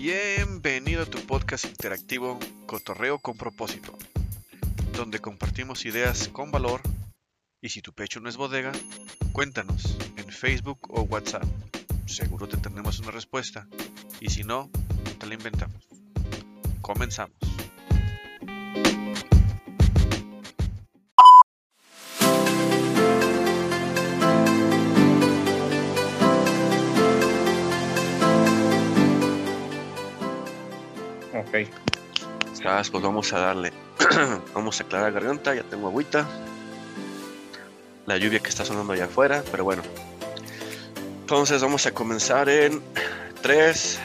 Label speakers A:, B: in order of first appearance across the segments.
A: Bienvenido a tu podcast interactivo Cotorreo con propósito, donde compartimos ideas con valor y si tu pecho no es bodega, cuéntanos en Facebook o WhatsApp. Seguro te tendremos una respuesta y si no, te la inventamos. Comenzamos. Sabes, pues vamos a darle. vamos a aclarar la garganta, ya tengo agüita. La lluvia que está sonando allá afuera, pero bueno. Entonces vamos a comenzar en 3,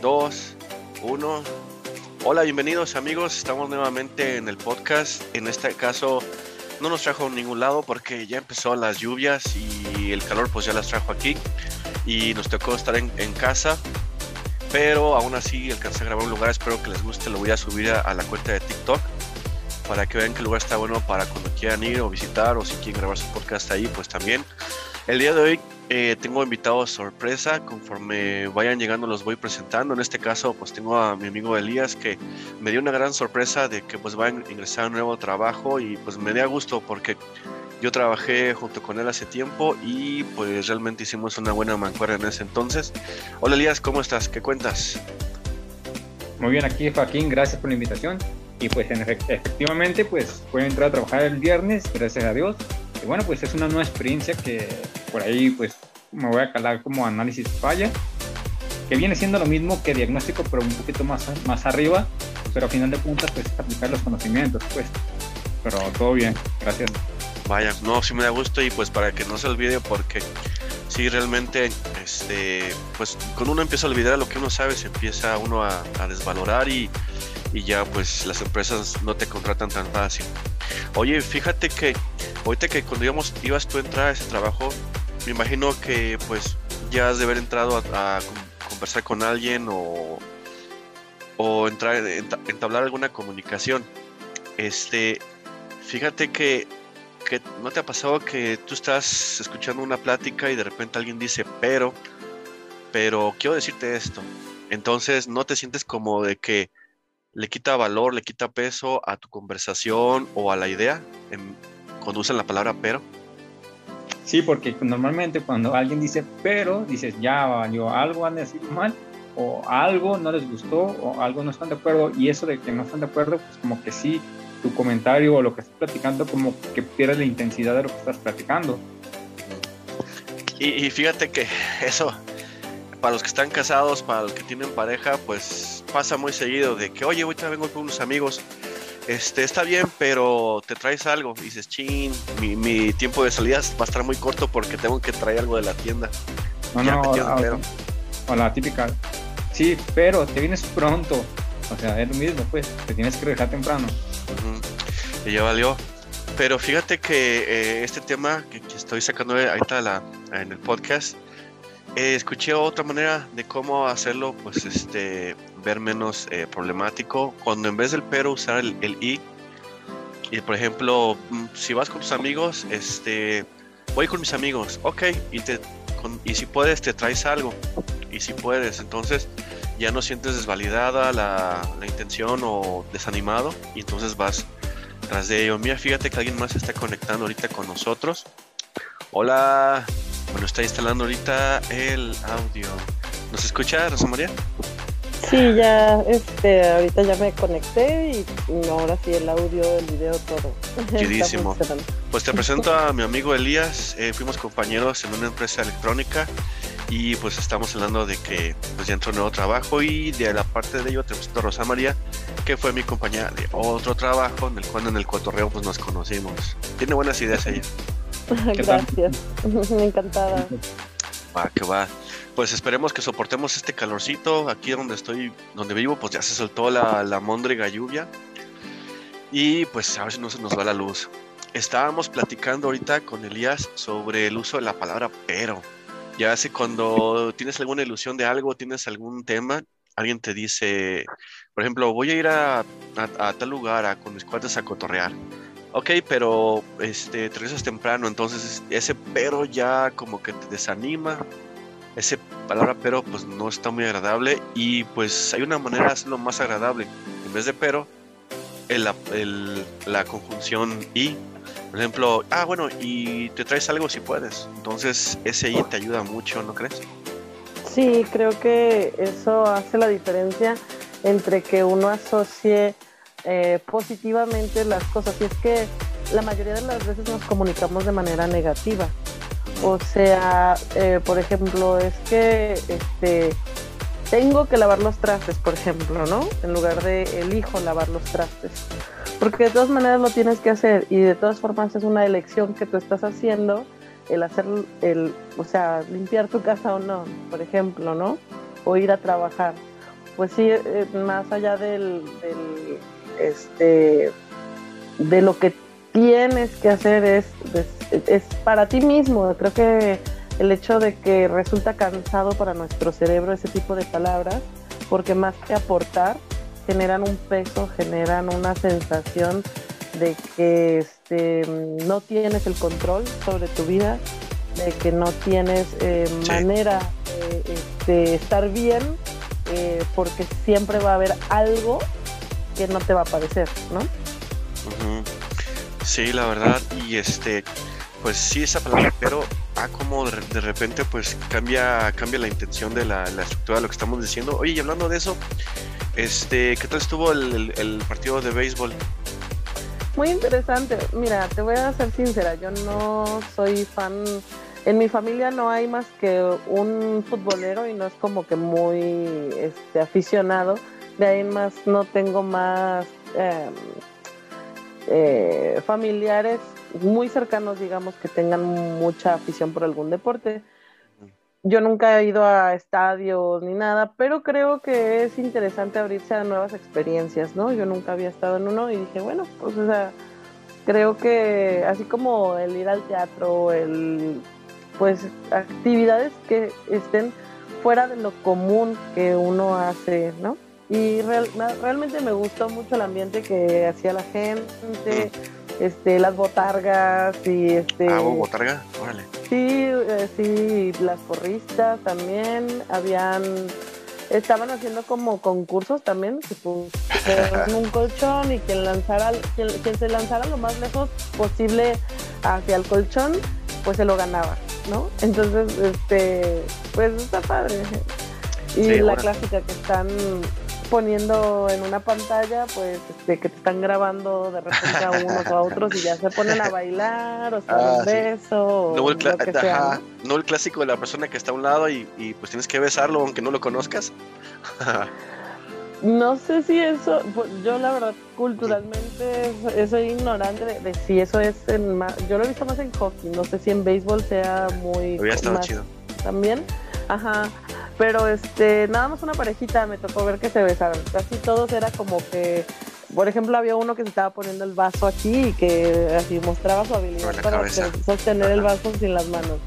A: 2, 1. Hola, bienvenidos amigos. Estamos nuevamente en el podcast. En este caso no nos trajo a ningún lado porque ya empezó las lluvias y el calor pues ya las trajo aquí. Y nos tocó estar en, en casa pero aún así alcancé a grabar un lugar, espero que les guste, lo voy a subir a, la cuenta de TikTok para que vean que el lugar está bueno para cuando quieran ir o visitar o si quieren grabar su podcast ahí, pues también. El día de hoy eh, tengo invitados sorpresa, conforme vayan llegando los voy presentando, en este caso pues tengo a mi amigo Elías que me dio una gran sorpresa de que pues va a ingresar a un nuevo trabajo y pues me da gusto porque yo trabajé junto con él hace tiempo y pues realmente hicimos una buena mancuerna en ese entonces. Hola Elías, ¿cómo estás? ¿Qué cuentas?
B: Muy bien, aquí Joaquín, gracias por la invitación. Y pues en efect efectivamente, pues pueden entrar a trabajar el viernes, gracias a Dios. Y bueno, pues es una nueva experiencia que por ahí pues me voy a calar como análisis falla, que viene siendo lo mismo que diagnóstico, pero un poquito más, más arriba. Pero a final de cuentas, pues es aplicar los conocimientos, pues. Pero todo bien, gracias.
A: Vaya, no, sí me da gusto y pues para que no se olvide porque sí realmente, este, pues cuando uno empieza a olvidar lo que uno sabe, se empieza uno a, desvalorar y, y, ya pues las empresas no te contratan tan fácil. Oye, fíjate que ahorita que cuando íbamos, ibas tú a entrar a ese trabajo, me imagino que pues ya has de haber entrado a, a conversar con alguien o, o entrar, entablar alguna comunicación. Este, fíjate que que no te ha pasado que tú estás escuchando una plática y de repente alguien dice, pero, pero quiero decirte esto. Entonces no te sientes como de que le quita valor, le quita peso a tu conversación o a la idea en, cuando usan la palabra pero.
B: Sí, porque normalmente cuando alguien dice pero, dices ya valió, algo han de decir mal o algo no les gustó o algo no están de acuerdo y eso de que no están de acuerdo, pues como que sí tu comentario o lo que estás platicando como que pierdes la intensidad de lo que estás platicando.
A: Y, y, fíjate que eso, para los que están casados, para los que tienen pareja, pues pasa muy seguido de que, oye, ahorita vengo con unos amigos, este, está bien, pero te traes algo. Y dices, chin, mi, mi, tiempo de salida va a estar muy corto porque tengo que traer algo de la tienda.
B: No, ya no, o, pero. o la típica, sí, pero te vienes pronto. O sea, es lo mismo, pues, te tienes que dejar temprano.
A: Y ya valió. Pero fíjate que eh, este tema que, estoy sacando ahorita la, en el podcast, eh, escuché otra manera de cómo hacerlo, pues, este, ver menos eh, problemático. Cuando en vez del pero usar el, i, y por ejemplo, mm, si vas con tus amigos, este, voy con mis amigos, ok, y, te, y si puedes, te traes algo, y si puedes, entonces ya no sientes desvalidada la, la, intención o desanimado y entonces vas tras de ello. Mira, fíjate que alguien más está conectando ahorita con nosotros. Hola, bueno, está instalando ahorita el audio. ¿Nos escucha, Rosa María?
C: Sí, ya, este, ahorita ya me conecté y ahora sí el audio, el video, todo.
A: Chidísimo. Pues te presento a mi amigo Elías. Eh, fuimos compañeros en una empresa electrónica y pues estamos hablando de que pues ya entró un nuevo trabajo y de la parte de ello te presento a Rosa María que fue mi compañera de otro trabajo en el cual en el cotorreo pues nos conocimos. Tiene buenas ideas ella.
C: Gracias. Me encantaba.
A: Va que va pues esperemos que soportemos este calorcito. Aquí donde estoy donde vivo pues ya se soltó la, la móndriga lluvia. Y pues a ver si no se nos va la luz. Estábamos platicando ahorita con Elías sobre el uso de la palabra pero. Ya sé cuando tienes alguna ilusión de algo, tienes algún tema, alguien te dice, por ejemplo, voy a ir a tal lugar a, con mis cuates a cotorrear. Ok, pero este, te regresas temprano, entonces ese pero ya como que te desanima ese palabra pero pues no está muy agradable y pues hay una manera de hacerlo más agradable. En vez de pero, el, el, la conjunción y, por ejemplo, ah, bueno, y te traes algo si puedes. Entonces ese y te ayuda mucho, ¿no crees?
C: Sí, creo que eso hace la diferencia entre que uno asocie eh, positivamente las cosas. Y es que la mayoría de las veces nos comunicamos de manera negativa. O sea, eh, por ejemplo, es que este, tengo que lavar los trastes, por ejemplo, ¿no? En lugar de elijo lavar los trastes. Porque de todas maneras lo tienes que hacer y de todas formas es una elección que tú estás haciendo el hacer, el, o sea, limpiar tu casa o no, por ejemplo, ¿no? O ir a trabajar. Pues sí, eh, más allá del, del este, de lo que tienes que hacer es, es, para ti mismo. Creo que el hecho de que resulta cansado para nuestro cerebro ese tipo de palabras, porque más que aportar, generan un peso, generan una sensación de que este, no tienes el control sobre tu vida, de que no tienes eh, manera de estar bien, eh, porque siempre va a haber algo que no te va a parecer, ¿no?
A: Sí, la verdad, y este, pues sí, esa palabra, pero ah, como de, repente pues cambia, cambia la intención de la, estructura de lo que estamos diciendo. Oye, y hablando de eso, este, ¿qué tal estuvo el, partido de béisbol?
C: Muy interesante. Mira, te voy a ser sincera, yo no soy fan. En mi familia no hay más que un futbolero y no es como que muy este, aficionado. De ahí más no tengo más em, eh, familiares muy cercanos, digamos, que tengan mucha afición por algún deporte. Yo nunca he ido a estadios ni nada, pero creo que es interesante abrirse a nuevas experiencias, ¿no? Yo nunca había estado en uno y dije, bueno, pues, o sea, creo que así como el ir al teatro, el, pues, actividades que estén fuera de lo común que uno hace, ¿no? Y realmente me gustó mucho el ambiente que hacía la gente, este, las botargas y este.
A: Ah, botarga, órale.
C: Sí, eh, sí, las porristas también, habían, estaban haciendo como concursos también, tipo, un colchón y quien lanzara, quien, quien se lanzara lo más lejos posible hacia el colchón, pues se lo ganaba, ¿no? Entonces, este, pues está padre. Y la clásica que están poniendo en una pantalla, pues, este, que te están grabando de repente a unos o a otros y ya se ponen a bailar o se dan un ah, beso.
A: No, el ¿no? el clásico de la persona que está a un lado y, pues tienes que besarlo aunque no lo conozcas.
C: no sé si eso, pues, yo la verdad culturalmente soy ignorante de, si eso es en yo lo he visto más en hockey, no sé si en béisbol sea muy...
A: Hubiera estado chido.
C: También, ajá, pero este, nada más una parejita me tocó ver que se besaron. Casi todos era como que, por ejemplo, había uno que se estaba poniendo el vaso aquí y que así mostraba su habilidad para sostener el vaso sin las manos.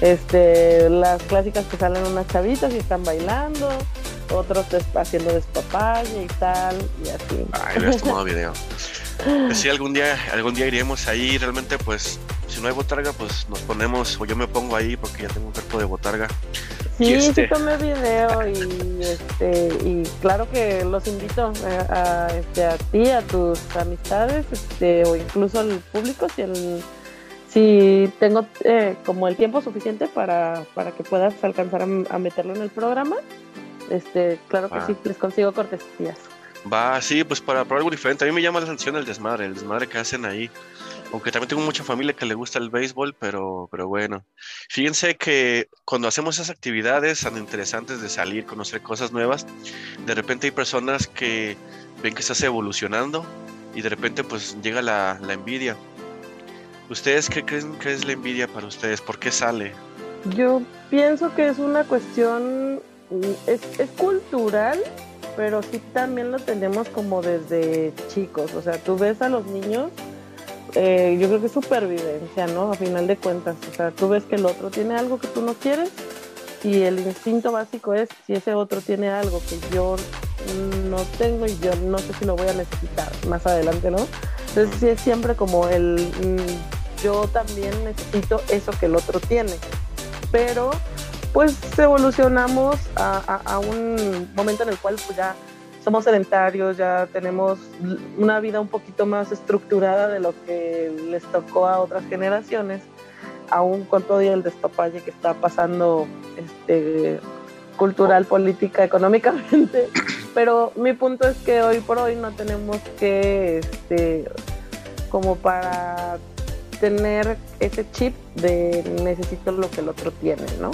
C: Este, las clásicas que salen unas chavitas y están bailando, otros haciendo despapalle y tal, y así.
A: Ay, has tomado video. Pues sí, algún día, algún día iremos ahí, realmente pues si no hay botarga, pues nos ponemos, o yo me pongo ahí porque ya tengo un cuerpo de botarga.
C: Sí, este... sí tomé video y este y claro que los invito a, este, a ti, a tus amistades, este, o incluso al público si el si tengo eh, como el tiempo suficiente para, para que puedas alcanzar a, meterlo en el programa, este, claro que sí, les consigo cortesías.
A: Va, sí, pues para probar algo diferente. A mí me llama la atención el desmadre, el desmadre que hacen ahí. Aunque también tengo mucha familia que le gusta el béisbol, pero, pero bueno. Fíjense que cuando hacemos esas actividades tan interesantes de salir, conocer cosas nuevas, de repente hay personas que ven que estás evolucionando y de repente pues llega la, envidia. ¿Ustedes qué creen que es la envidia para ustedes? ¿Por qué sale?
C: Yo pienso que es una cuestión, es, es cultural, pero sí también lo tenemos como desde chicos. O sea, tú ves a los niños eh, yo creo que es supervivencia, ¿no? A final de cuentas, o sea, tú ves que el otro tiene algo que tú no quieres y el instinto básico es si ese otro tiene algo que yo no tengo y yo no sé si lo voy a necesitar más adelante, ¿no? Entonces sí es siempre como el mm, yo también necesito eso que el otro tiene, pero pues evolucionamos a, un momento en el cual pues ya somos sedentarios, ya tenemos una vida un poquito más estructurada de lo que les tocó a otras generaciones, aún con todo el despapalle que está pasando este, cultural, política, económicamente. Pero mi punto es que hoy por hoy no tenemos que, este, como para tener ese chip de necesito lo que el otro tiene, ¿no?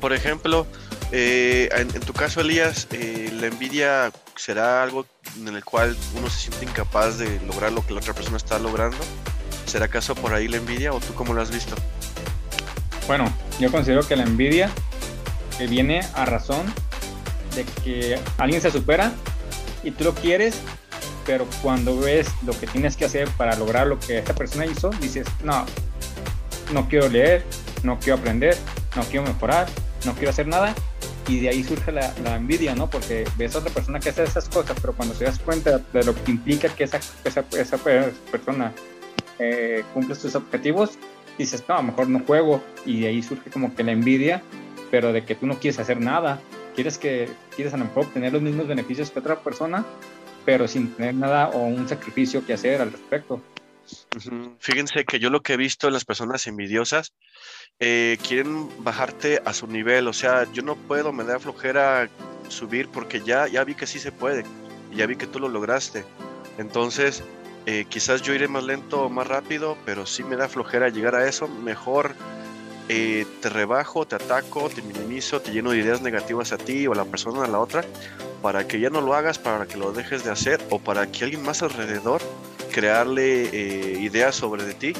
A: Por ejemplo, eh, en, tu caso, Elías, eh, la envidia será algo en el cual uno se siente incapaz de lograr lo que la otra persona está logrando. ¿Será acaso por ahí la envidia o tú cómo lo has visto?
B: Bueno, yo considero que la envidia viene a razón de que alguien se supera y tú lo quieres, pero cuando ves lo que tienes que hacer para lograr lo que esta persona hizo, dices, no, no quiero leer, no quiero aprender, no quiero mejorar, no quiero hacer nada. Y de ahí surge la, envidia, ¿no? Porque ves a otra persona que hace esas cosas, pero cuando te das cuenta de lo que implica que esa, esa, esa persona eh, cumple sus objetivos, dices, no, a lo mejor no juego. Y de ahí surge como que la envidia, pero de que tú no quieres hacer nada. Quieres que quieres a lo mejor obtener los mismos beneficios que otra persona, pero sin tener nada o un sacrificio que hacer al respecto.
A: Fíjense que yo lo que he visto en las personas envidiosas eh, quieren bajarte a su nivel, o sea, yo no puedo, me da flojera subir porque ya, ya vi que sí se puede, ya vi que tú lo lograste. Entonces, eh, quizás yo iré más lento o más rápido, pero si me da flojera llegar a eso, mejor eh, te rebajo, te ataco, te minimizo, te lleno de ideas negativas a ti o a la persona a la otra, para que ya no lo hagas, para que lo dejes de hacer o para que alguien más alrededor crearle eh, ideas sobre de ti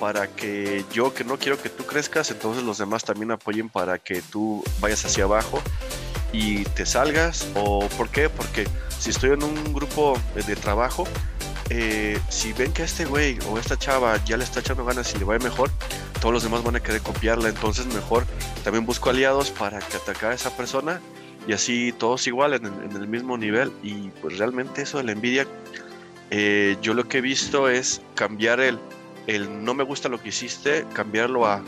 A: para que yo que no quiero que tú crezcas, entonces los demás también apoyen para que tú vayas hacia abajo y te salgas. ¿O por qué? Porque si estoy en un grupo de trabajo, eh, si ven que este güey o esta chava ya le está echando ganas y le va mejor, todos los demás van a querer copiarla. Entonces mejor también busco aliados para que atacar a esa persona y así todos igual en, el mismo nivel. Y pues realmente eso de la envidia, eh, yo lo que he visto es cambiar el el no me gusta lo que hiciste, cambiarlo a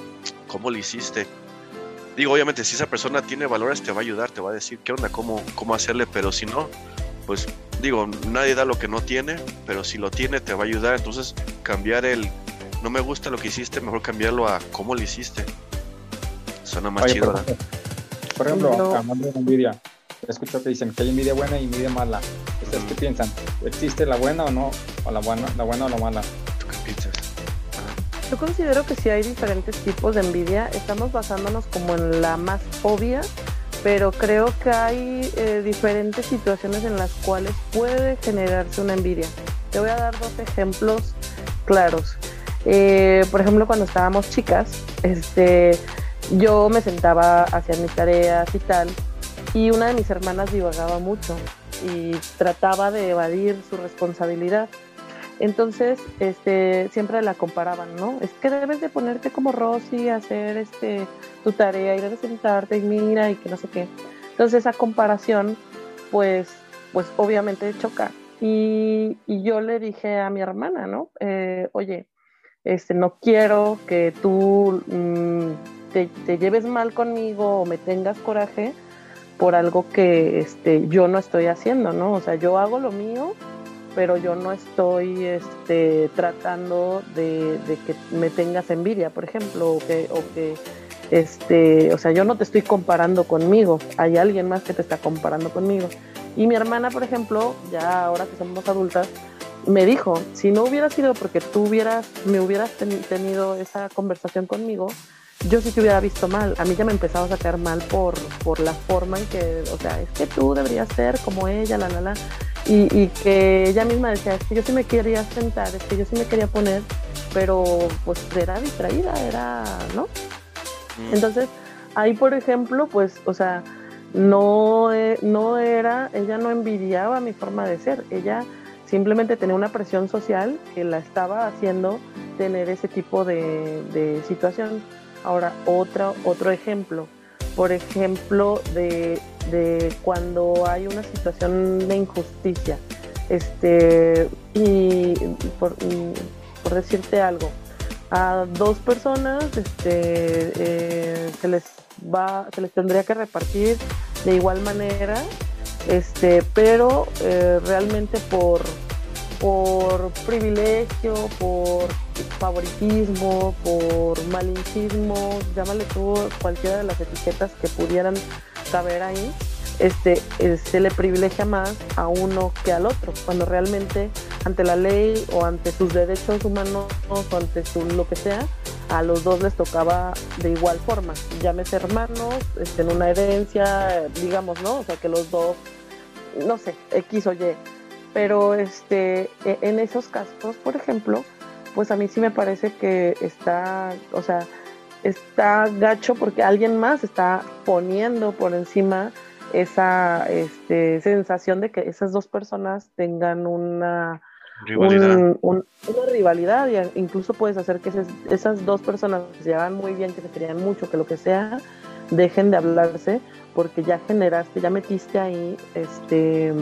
A: cómo lo hiciste. Digo, obviamente, si esa persona tiene valores, te va a ayudar, te va a decir qué onda, cómo, cómo hacerle, pero si no, pues digo, nadie da lo que no tiene, pero si lo tiene, te va a ayudar. Entonces, cambiar el no me gusta lo que hiciste, mejor cambiarlo a cómo lo hiciste. Suena más chido,
B: por, por ejemplo, de envidia, escucho que dicen que hay envidia buena y envidia mala. ¿Ustedes qué piensan? ¿Existe la buena o no? ¿O la buena, la buena o la mala?
A: ¿Tú qué piensas?
C: Yo considero que si hay diferentes tipos de envidia. Estamos basándonos como en la más obvia, pero creo que hay eh, diferentes situaciones en las cuales puede generarse una envidia. Te voy a dar dos ejemplos claros. Eh, por ejemplo, cuando estábamos chicas, este, yo me sentaba a hacer mis tareas y tal, y una de mis hermanas divagaba mucho y trataba de evadir su responsabilidad. Entonces, este, siempre la comparaban, ¿no? Es que debes de ponerte como Rosy, hacer este, tu tarea y debes sentarte y mira y que no sé qué. Entonces, esa comparación, pues, pues obviamente choca. Y, yo le dije a mi hermana, ¿no? Eh, oye, este, no quiero que tú mm, te, te, lleves mal conmigo o me tengas coraje por algo que este, yo no estoy haciendo, ¿no? O sea, yo hago lo mío pero yo no estoy este, tratando de, que me tengas envidia, por ejemplo, o que, o que este, o sea, yo no te estoy comparando conmigo, hay alguien más que te está comparando conmigo. Y mi hermana, por ejemplo, ya ahora que somos adultas, me dijo, si no hubiera sido porque tú hubieras, me hubieras tenido esa conversación conmigo, yo sí te hubiera visto mal. A mí ya me empezaba a sacar mal por, por la forma en que, o sea, es que tú deberías ser como ella, la, la, la. Y, que ella misma decía, es que yo sí me quería sentar, es que yo sí me quería poner, pero pues era distraída, era, ¿no? Mm. Entonces, ahí por ejemplo, pues, o sea, no, e, no era, ella no envidiaba mi forma de ser, ella simplemente tenía una presión social que la estaba haciendo tener ese tipo de, de situación. Ahora, otra, otro ejemplo, por ejemplo, de, cuando hay una situación de injusticia. Este, y por, decirte algo, a dos personas este, eh, se les va, se les tendría que repartir de igual manera, este, pero eh, realmente por, por privilegio, por favoritismo, por malinchismo, llámale tú cualquiera de las etiquetas que pudieran caber ahí, este, eh, se le privilegia más a uno que al otro, cuando realmente ante la ley o ante sus derechos humanos o ante su, lo que sea, a los dos les tocaba de igual forma, llámese hermanos, este, en una herencia, digamos, ¿no? O sea, que los dos, no sé, X o Y. Pero este, e, en esos casos, por ejemplo, pues a mí sí me parece que está, o sea, está gacho porque alguien más está poniendo por encima esa este, sensación de que esas dos personas tengan una rivalidad, una rivalidad y incluso puedes hacer que esas, dos personas que se llevan muy bien, que se querían mucho, que lo que sea, dejen de hablarse porque ya generaste, ya metiste ahí este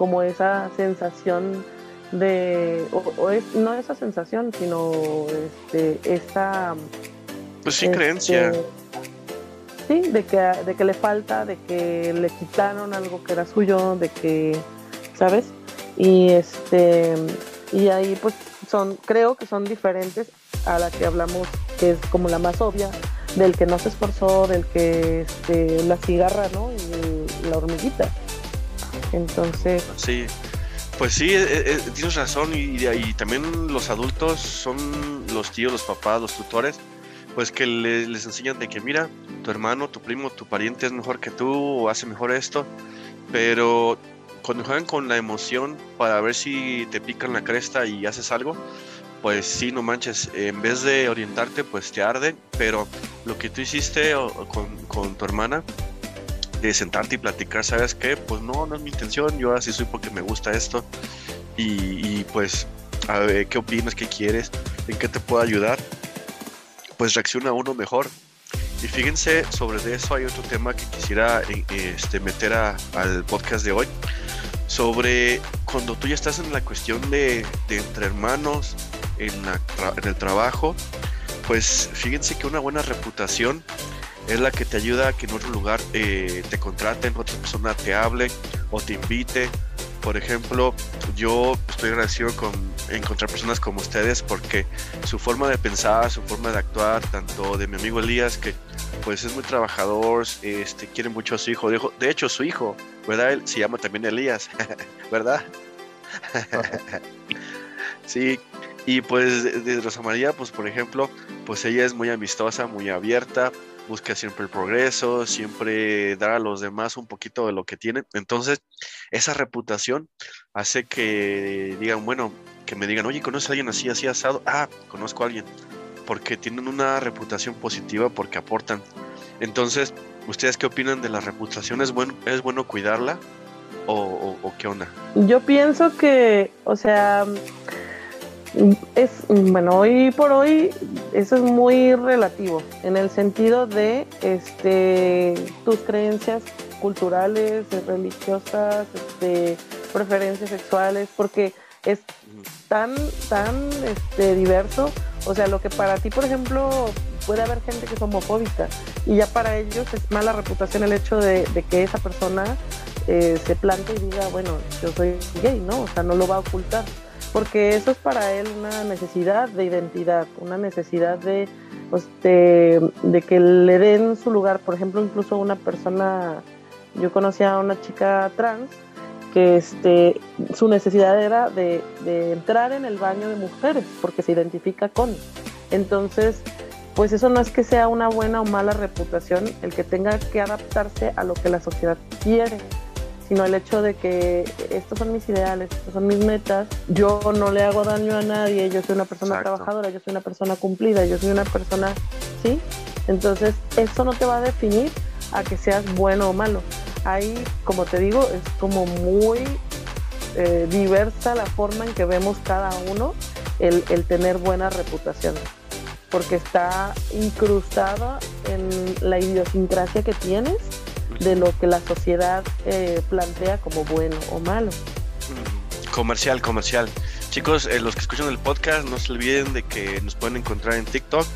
C: como esa sensación de o, es no esa sensación sino este esta
A: pues sí creencia este,
C: de que, de que le falta, de que le quitaron algo que era suyo, de que, ¿sabes? Y este, y ahí pues son, creo que son diferentes a la que hablamos, que es como la más obvia, del que no se esforzó, del que este, la cigarra, ¿no? Y la hormiguita. Entonces.
A: Sí, pues sí, eh, eh, tienes razón, y, y, también los adultos son los tíos, los papás, los tutores, pues que les enseñan de que mira, tu hermano, tu primo, tu pariente es mejor que tú o hace mejor esto, pero cuando juegan con la emoción para ver si te pican la cresta y haces algo, pues sí, no manches, en vez de orientarte, pues te arde, pero lo que tú hiciste con, tu hermana, de sentarte y platicar, ¿sabes qué? Pues no, no es mi intención, yo así soy porque me gusta esto, y, y pues, a ver, ¿qué opinas? ¿Qué quieres? ¿En qué te puedo ayudar? pues reacciona uno mejor. Y fíjense, sobre eso hay otro tema que quisiera eh, este, meter al podcast de hoy. Sobre cuando tú ya estás en la cuestión de, entre hermanos, en, el trabajo, pues fíjense que una buena reputación es la que te ayuda a que en otro lugar eh, te contraten, otra persona te hable o te invite. Por ejemplo, yo estoy agradecido con encontrar personas como ustedes porque su forma de pensar, su forma de actuar, tanto de mi amigo Elías, que pues es muy trabajador, este, quiere mucho a su hijo, de hecho su hijo, ¿verdad? Se llama también Elías, ¿verdad? sí, y pues de Rosa María, pues por ejemplo, pues ella es muy amistosa, muy abierta, busca siempre el progreso, siempre dar a los demás un poquito de lo que tienen. Entonces, esa reputación hace que digan, bueno, que me digan, oye, ¿conoces a alguien así, así asado? Ah, conozco a alguien. Porque tienen una reputación positiva, porque aportan. Entonces, ¿ustedes qué opinan de la reputación? ¿Es bueno, es bueno cuidarla? ¿O, o qué onda?
C: Yo pienso que, o sea, es, bueno, hoy por hoy eso es muy relativo, en el sentido de este, tus creencias culturales, religiosas, este, preferencias sexuales, porque es tan, tan este, diverso. O sea, lo que para ti, por ejemplo, puede haber gente que es homofóbica y ya para ellos es mala reputación el hecho de, que esa persona eh, se plante y diga, bueno, yo soy gay, ¿no? O sea, no lo va a ocultar porque eso es para él una necesidad de identidad, una necesidad de, pues, de, que le den su lugar. Por ejemplo, incluso una persona, yo conocía a una chica trans que este, su necesidad era de, de entrar en el baño de mujeres porque se identifica con. Entonces, pues eso no es que sea una buena o mala reputación el que tenga que adaptarse a lo que la sociedad quiere sino el hecho de que estos son mis ideales, estos son mis metas, yo no le hago daño a nadie, yo soy una persona trabajadora, yo soy una persona cumplida, yo soy una persona, ¿sí? Entonces, eso no te va a definir a que seas bueno o malo. Ahí, como te digo, es como muy eh, diversa la forma en que vemos cada uno el, el tener buena reputación porque está incrustada en la idiosincrasia que tienes de lo que la sociedad eh, plantea como bueno o malo.
A: Comercial, comercial. Chicos, eh, los que escuchan el podcast, no se olviden de que nos pueden encontrar en TikTok,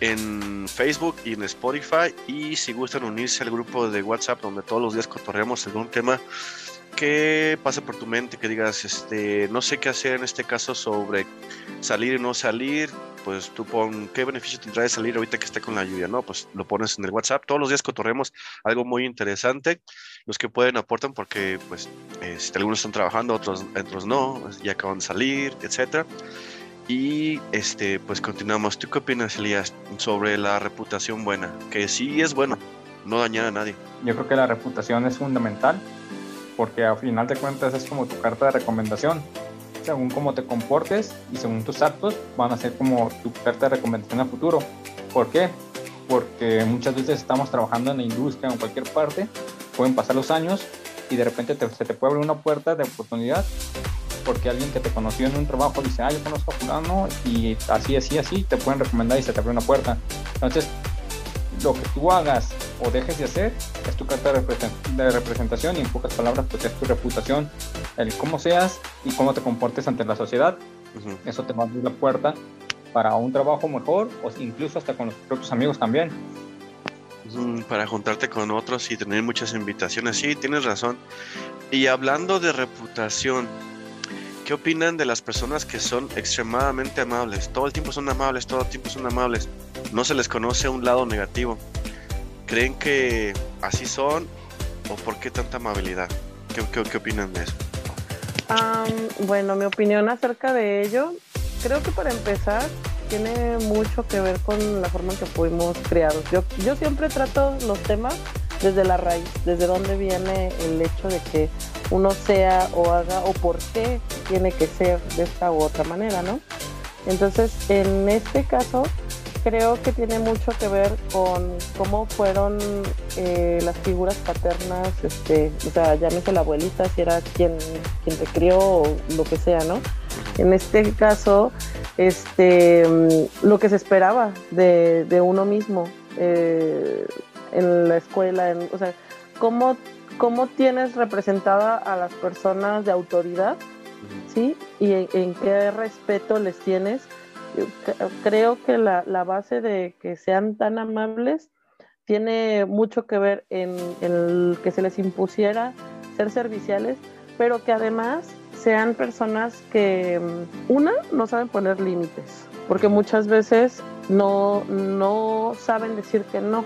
A: en Facebook y en Spotify. Y si gustan unirse al grupo de WhatsApp donde todos los días cotorreamos algún tema que pase por tu mente, que digas, este, no sé qué hacer en este caso sobre salir y no salir, pues tú pon qué beneficio tendrá de salir ahorita que esté con la lluvia, ¿no? Pues lo pones en el WhatsApp. Todos los días cotorremos algo muy interesante. Los que pueden aportan porque, pues, este, algunos están trabajando, otros, otros no, ya acaban de salir, etcétera. Y este, pues continuamos. ¿Tú qué opinas, Elías, sobre la reputación buena? Que sí es bueno, no dañar a nadie.
B: Yo creo que la reputación es fundamental porque al final de cuentas es como tu carta de recomendación. Según cómo te comportes y según tus actos van a ser como tu carta de recomendación a futuro. ¿Por qué? Porque muchas veces estamos trabajando en la industria o en cualquier parte, pueden pasar los años y de repente se te puede abrir una puerta de oportunidad porque alguien que te conoció en un trabajo dice, ah, yo conozco a fulano y así, así, así, te pueden recomendar y se te abre una puerta. Entonces, lo que tú hagas o dejes de hacer es tu carta de representación y en pocas palabras pues es tu reputación, el cómo seas y cómo te comportes ante la sociedad. Eso te va a abrir la puerta para un trabajo mejor o incluso hasta con los propios amigos también.
A: Para juntarte con otros y tener muchas invitaciones. Sí, tienes razón. Y hablando de reputación, ¿qué opinan de las personas que son extremadamente amables? Todo el tiempo son amables, todo el tiempo son amables. No se les conoce un lado negativo. ¿Creen que así son o por qué tanta amabilidad? ¿Qué, qué, opinan de eso?
C: bueno, mi opinión acerca de ello, creo que para empezar tiene mucho que ver con la forma en que fuimos criados. Yo, yo siempre trato los temas desde la raíz, desde dónde viene el hecho de que uno sea o haga o por qué tiene que ser de esta u otra manera, ¿no? Entonces, en este caso, creo que tiene mucho que ver con cómo fueron eh, las figuras paternas, este, o sea, llámese la abuelita, si era quien, quien te crió o lo que sea, ¿no? En este caso, este, lo que se esperaba de, uno mismo eh, en la escuela, o sea, cómo, cómo tienes representada a las personas de autoridad, ¿sí? Y en qué respeto les tienes creo que la, base de que sean tan amables tiene mucho que ver en, el que se les impusiera ser serviciales, pero que además sean personas que, mm, una, no saben poner límites, porque muchas veces no, no saben decir que no.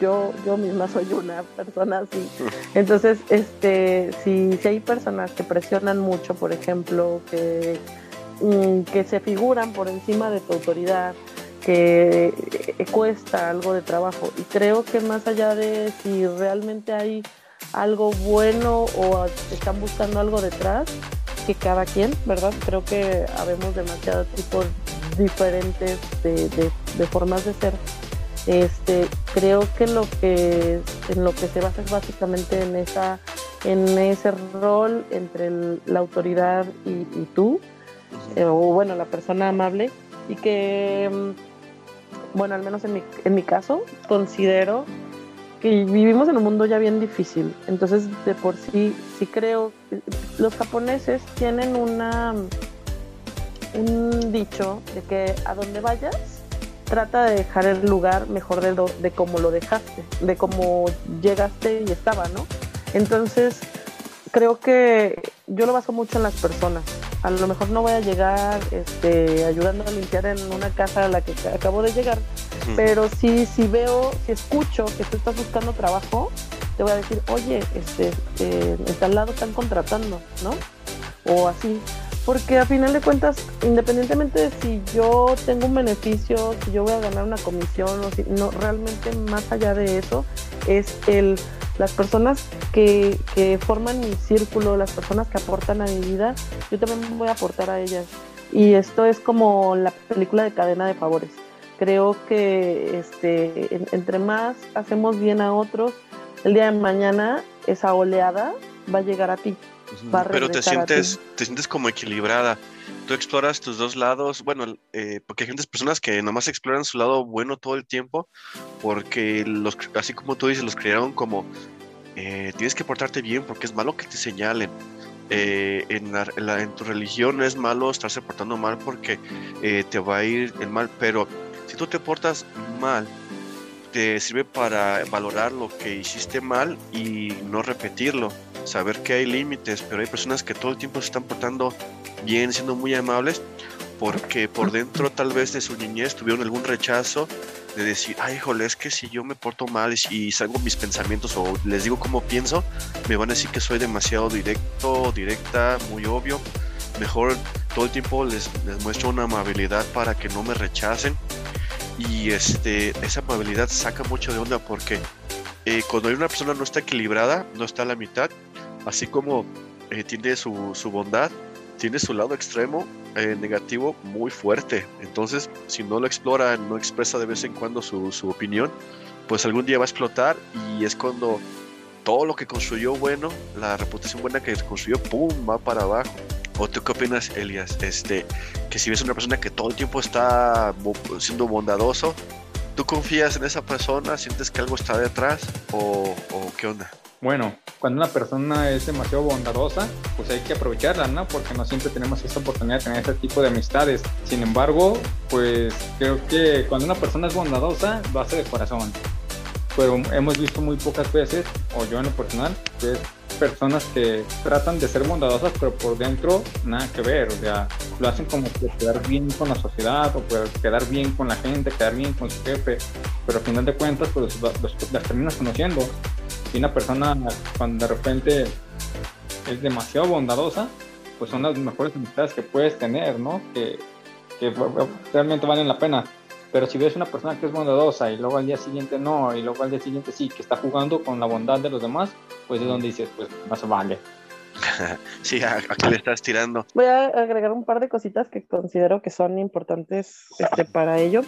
C: Yo, yo misma soy una persona así. Entonces, este, si, si hay personas que presionan mucho, por ejemplo, que Mm, que se figuran por encima de tu autoridad, que eh, cuesta algo de trabajo. Y creo que más allá de si realmente hay algo bueno o están buscando algo detrás, que cada quien, ¿verdad? Creo que habemos demasiados tipos diferentes de, formas de ser. Este, creo que lo que en lo que se basa es básicamente en esa en ese rol entre la autoridad y tú eh, o bueno, la persona amable, y que, mm, bueno, al menos en mi, en mi caso, considero que vivimos en un mundo ya bien difícil. Entonces, de por sí, sí creo, los japoneses tienen una un dicho de que a donde vayas, trata de dejar el lugar mejor de, de cómo lo dejaste, de cómo llegaste y estaba, ¿no? Entonces, creo que yo lo baso mucho en las personas a lo mejor no voy a llegar este, ayudando a limpiar en una casa a la que acabo de llegar, pero sí, si veo, si escucho que tú estás buscando trabajo, te voy a decir, oye, este, eh, en tal lado están contratando, ¿no? O así. Porque a final de cuentas, independientemente de si yo tengo un beneficio, si yo voy a ganar una comisión o si no, realmente más allá de eso, es el las personas que, forman mi círculo, las personas que aportan a mi vida, yo también voy a aportar a ellas. Y esto es como la película de cadena de favores. Creo que este, entre más hacemos bien a otros, el día de mañana esa oleada va a llegar a ti.
A: Pero te sientes, te sientes como equilibrada. Tú exploras tus dos lados, bueno, eh, porque hay gente, personas que nomás exploran su lado bueno todo el tiempo, porque los, así como tú dices, los crearon como eh, tienes que portarte bien porque es malo que te señalen. eh, en, la, en, tu religión es malo estarse portando mal porque eh, te va a ir el mal, pero si tú te portas mal, te sirve para valorar lo que hiciste mal y no repetirlo, saber que hay límites, pero hay personas que todo el tiempo se están portando bien, siendo muy amables, porque por dentro tal vez de su niñez tuvieron algún rechazo de decir, ay, híjole, es que si yo me porto mal y salgo mis pensamientos o les digo cómo pienso, me van a decir que soy demasiado directo, directa, muy obvio. Mejor todo el tiempo les, les muestro una amabilidad para que no me rechacen. Y este, esa amabilidad saca mucho de onda porque eh, cuando hay una persona no está equilibrada, no está a la mitad, así como eh, tiene su, su bondad, tiene su lado extremo eh, negativo muy fuerte. Entonces, si no lo explora, no expresa de vez en cuando su, su, opinión, pues algún día va a explotar y es cuando todo lo que construyó bueno, la reputación buena que construyó, ¡pum!, va para abajo. ¿O tú qué opinas, Elias? Este, que si ves una persona que todo el tiempo está siendo bondadoso, ¿tú confías en esa persona? ¿Sientes que algo está detrás? ¿O, o qué onda?
B: Bueno, cuando una persona es demasiado bondadosa, pues hay que aprovecharla, ¿no? Porque no siempre tenemos esta oportunidad de tener este tipo de amistades. Sin embargo, pues creo que cuando una persona es bondadosa, lo hace de corazón. Pero hemos visto muy pocas veces, o yo en lo personal, que es personas que tratan de ser bondadosas, pero por dentro nada que ver. O sea, lo hacen como que quedar bien con la sociedad o quedar bien con la gente, quedar bien con su jefe. Pero al final de cuentas, pues las terminas conociendo. Y una persona cuando de repente es demasiado bondadosa, pues son las mejores amistades que puedes tener, ¿no? Que, que realmente valen la pena. Pero si ves una persona que es bondadosa y luego al día siguiente no, y luego al día siguiente sí, que está jugando con la bondad de los demás, pues es donde dices, pues no se vale.
A: sí, ¿a, qué le estás tirando?
C: Voy a agregar un par de cositas que considero que son importantes este, para ello.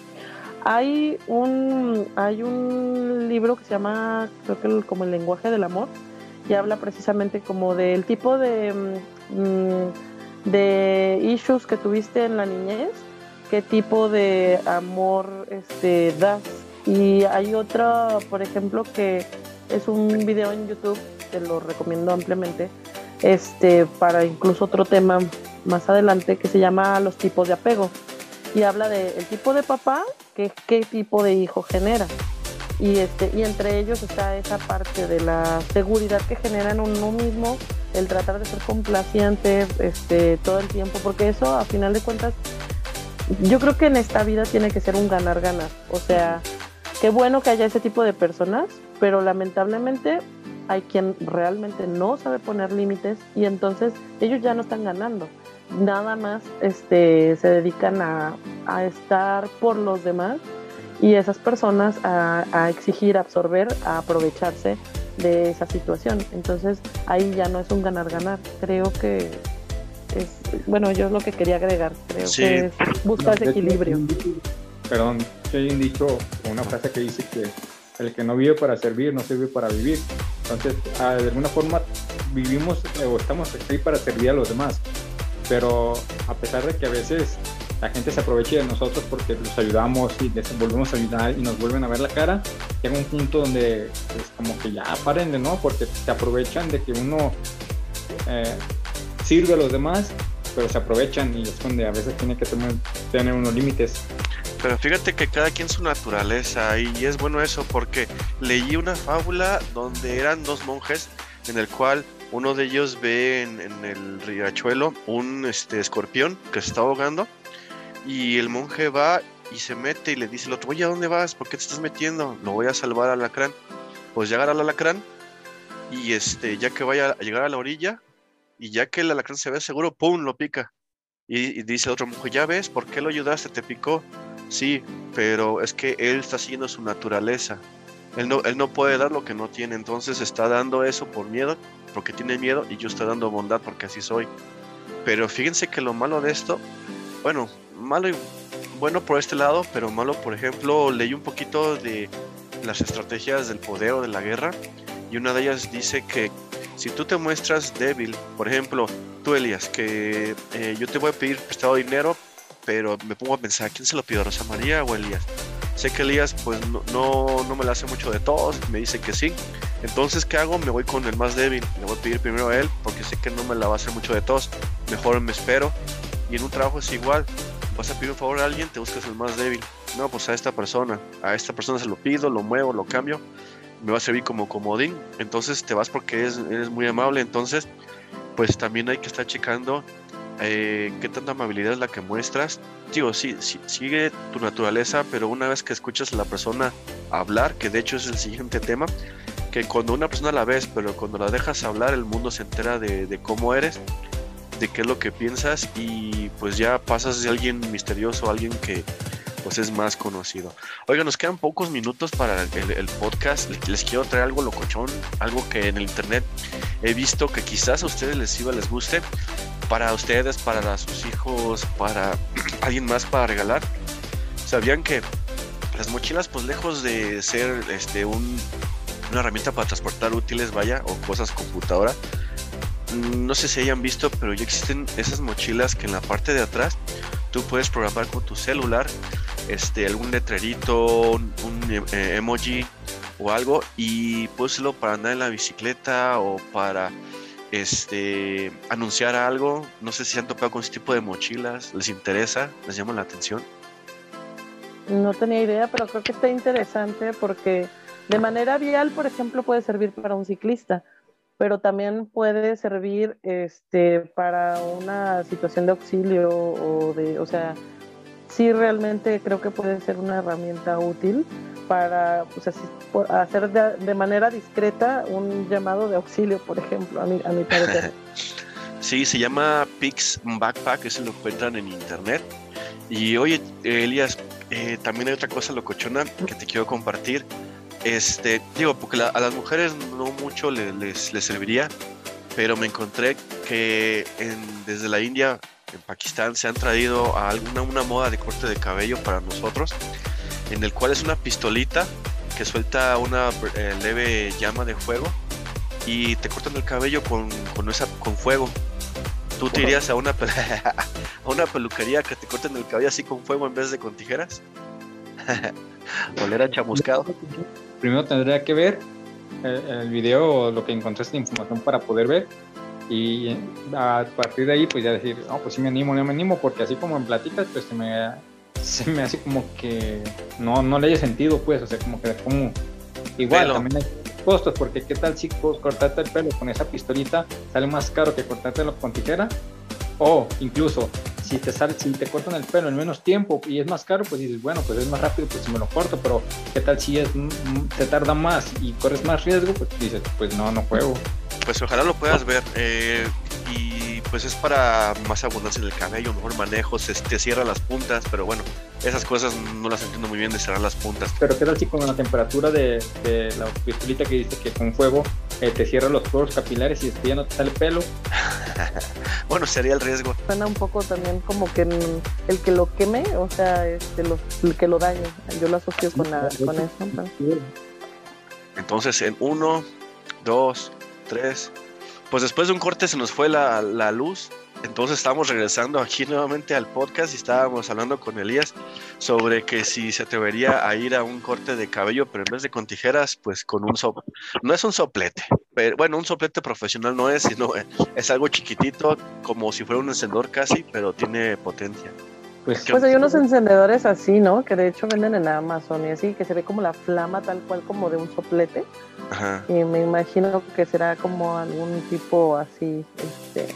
C: Hay un, hay un libro que se llama, creo que como el lenguaje del amor, y habla precisamente como del tipo de, mm, de issues que tuviste en la niñez, qué tipo de amor este, das. Y hay otro, por ejemplo, que es un video en YouTube, te lo recomiendo ampliamente, este, para incluso otro tema más adelante, que se llama Los tipos de apego. Y habla del el tipo de papá qué tipo de hijo genera. Y, este, y entre ellos está esa parte de la seguridad que genera en uno mismo, el tratar de ser complaciente este, todo el tiempo, porque eso a final de cuentas, yo creo que en esta vida tiene que ser un ganar-ganar. O sea, qué bueno que haya ese tipo de personas, pero lamentablemente hay quien realmente no sabe poner límites y entonces ellos ya no están ganando nada más este, se dedican a, estar por los demás y esas personas a, exigir, absorber, a aprovecharse de esa situación. Entonces ahí ya no es un ganar-ganar. Creo que es, bueno, yo es lo que quería agregar. Creo que es buscar ese equilibrio.
B: Perdón, hay un dicho, una frase que dice que el que no vive para servir no sirve para vivir. Entonces, ah, de alguna forma vivimos o estamos aquí para servir a los demás pero a pesar de que a veces la gente se aproveche de nosotros porque los ayudamos y volvemos a ayudar y nos vuelven a ver la cara, llega un punto donde es pues, como que ya paren de no, porque se aprovechan de que uno eh, sirve a los demás, pero se aprovechan y es donde a veces tiene que tener, tener unos límites.
A: Pero fíjate que cada quien su naturaleza y es bueno eso porque leí una fábula donde eran dos monjes en el cual uno de ellos ve en, el riachuelo un este, escorpión que se está ahogando y el monje va y se mete y le dice al otro, oye, ¿a dónde vas? ¿Por qué te estás metiendo? Lo voy a salvar al alacrán. Pues llegar al alacrán y este, ya que vaya a llegar a la orilla y ya que el alacrán se ve seguro, ¡pum! lo pica. Y, y dice el otro monje, ya ves, ¿por qué lo ayudaste? ¿Te picó? Sí, pero es que él está siguiendo su naturaleza. Él no, él no puede dar lo que no tiene, entonces está dando eso por miedo, porque tiene miedo, y yo estoy dando bondad porque así soy. Pero fíjense que lo malo de esto, bueno, malo y bueno por este lado, pero malo, por ejemplo, leí un poquito de las estrategias del poder o de la guerra, y una de ellas dice que si tú te muestras débil, por ejemplo, tú Elias, que eh, yo te voy a pedir prestado dinero, pero me pongo a pensar, ¿quién se lo pidió, Rosa María o Elías? Sé que Elías pues no, no, no me la hace mucho de todos, me dice que sí. Entonces, ¿qué hago? Me voy con el más débil. Le voy a pedir primero a él porque sé que no me la va a hacer mucho de todos. Mejor me espero. Y en un trabajo es igual. Vas a pedir un favor a alguien, te buscas el más débil. No, pues a esta persona. A esta persona se lo pido, lo muevo, lo cambio. Me va a servir como comodín. Entonces te vas porque eres, eres muy amable. Entonces, pues también hay que estar checando eh, qué tanta amabilidad es la que muestras. Digo, sí, sí, sigue tu naturaleza, pero una vez que escuchas a la persona hablar, que de hecho es el siguiente tema, que cuando una persona la ves, pero cuando la dejas hablar, el mundo se entera de, de cómo eres, de qué es lo que piensas y pues ya pasas de alguien misterioso a alguien que pues es más conocido. Oiga, nos quedan pocos minutos para el, podcast. Les quiero traer algo locochón, algo que en el internet he visto que quizás a ustedes les iba, les guste. Para ustedes, para sus hijos, para alguien más para regalar. ¿Sabían que las mochilas, pues lejos de ser este un, una herramienta para transportar útiles, vaya, o cosas computadora, no sé si hayan visto, pero ya existen esas mochilas que en la parte de atrás tú puedes programar con tu celular este, algún letrerito, un, eh, emoji o algo y hacerlo para andar en la bicicleta o para este, anunciar algo. No sé si han topado con ese tipo de mochilas, les interesa, les llama la atención.
C: No tenía idea, pero creo que está interesante porque de manera vial, por ejemplo, puede servir para un ciclista, pero también puede servir este, para una situación de auxilio o de, o sea, sí realmente creo que puede ser una herramienta útil para pues, así, hacer de, de, manera discreta un llamado de auxilio, por ejemplo, a mi, a mi parecer.
A: sí, se llama Pix Backpack, eso lo encuentran en internet. Y oye, Elias, eh, también hay otra cosa locochona que te quiero compartir. Este, digo, porque la, a las mujeres no mucho les, les, les, serviría, pero me encontré que en, desde la India en Pakistán se han traído a alguna una moda de corte de cabello para nosotros, en el cual es una pistolita que suelta una eh, leve llama de fuego y te cortan el cabello con, con, esa, con fuego. ¿Tú te irías a una, a una peluquería que te corten el cabello así con fuego en vez de con tijeras? ¿Oler a chamuscado?
B: Primero tendría que ver el, el video o lo que encontraste de información para poder ver y a partir de ahí pues ya decir, no, pues sí me animo, no me animo, porque así como en pláticas pues se me, se me hace como que no, no le haya sentido pues, o sea, como que como igual Pelo. también hay costos, porque qué tal si cortarte el pelo con esa pistolita sale más caro que cortártelo con tijera, o incluso si te sale, si te cortan el pelo en menos tiempo y es más caro, pues dices, bueno, pues es más rápido, pues si me lo corto, pero qué tal si es, te tarda más y corres más riesgo, pues dices, pues no, no juego
A: pues ojalá lo puedas ver. Eh, y pues es para más abundancia en el cabello, mejor manejo, se te cierra las puntas, pero bueno, esas cosas no las entiendo muy bien de cerrar las puntas.
B: Pero qué tal si con la temperatura de, de la pistolita que dice que con fuego eh, te cierra los poros capilares y después ya no te sale pelo?
A: bueno, sería el riesgo.
C: Suena un poco también como que el que lo queme, o sea, este, lo, el que lo dañe. Yo lo asocio con, la, con eso. ¿no?
A: Entonces, en uno, dos, Pues después de un corte se nos fue la, la, luz. Entonces estamos regresando aquí nuevamente al podcast y estábamos hablando con Elías sobre que si se atrevería a ir a un corte de cabello, pero en vez de con tijeras, pues con un soplete. No es un soplete, pero bueno, un soplete profesional no es, sino es algo chiquitito, como si fuera un encendedor casi, pero tiene potencia.
C: Pues, pues, hay unos encendedores así, ¿no? Que de hecho venden en Amazon y así, que se ve como la flama tal cual como de un soplete. Ajá. Y me imagino que será como algún tipo así, este...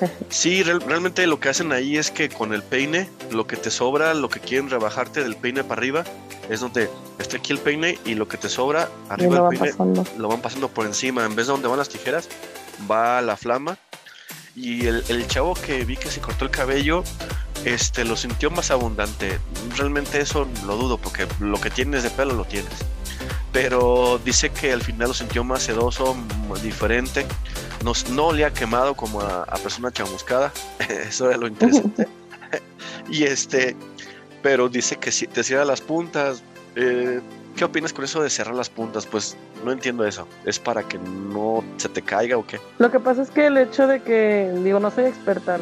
A: Sí, real, realmente lo que hacen ahí es que con el peine, lo que te sobra, lo que quieren rebajarte del peine para arriba, es donde está aquí el peine y lo que te sobra arriba del peine pasando. lo van pasando por encima. En vez de donde van las tijeras, va la flama. Y el, el chavo que vi que se cortó el cabello, este lo sintió más abundante. Realmente eso lo dudo porque lo que tienes de pelo lo tienes. Pero dice que al final lo sintió más sedoso, diferente. No, no le ha quemado como a, a persona chamuscada. eso es lo interesante. y este, pero dice que si te cierra las puntas. Eh, ¿Qué opinas con eso de cerrar las puntas? Pues no entiendo eso. ¿Es para que no se te caiga o qué?
C: Lo que pasa es que el hecho de que, digo, no soy experta,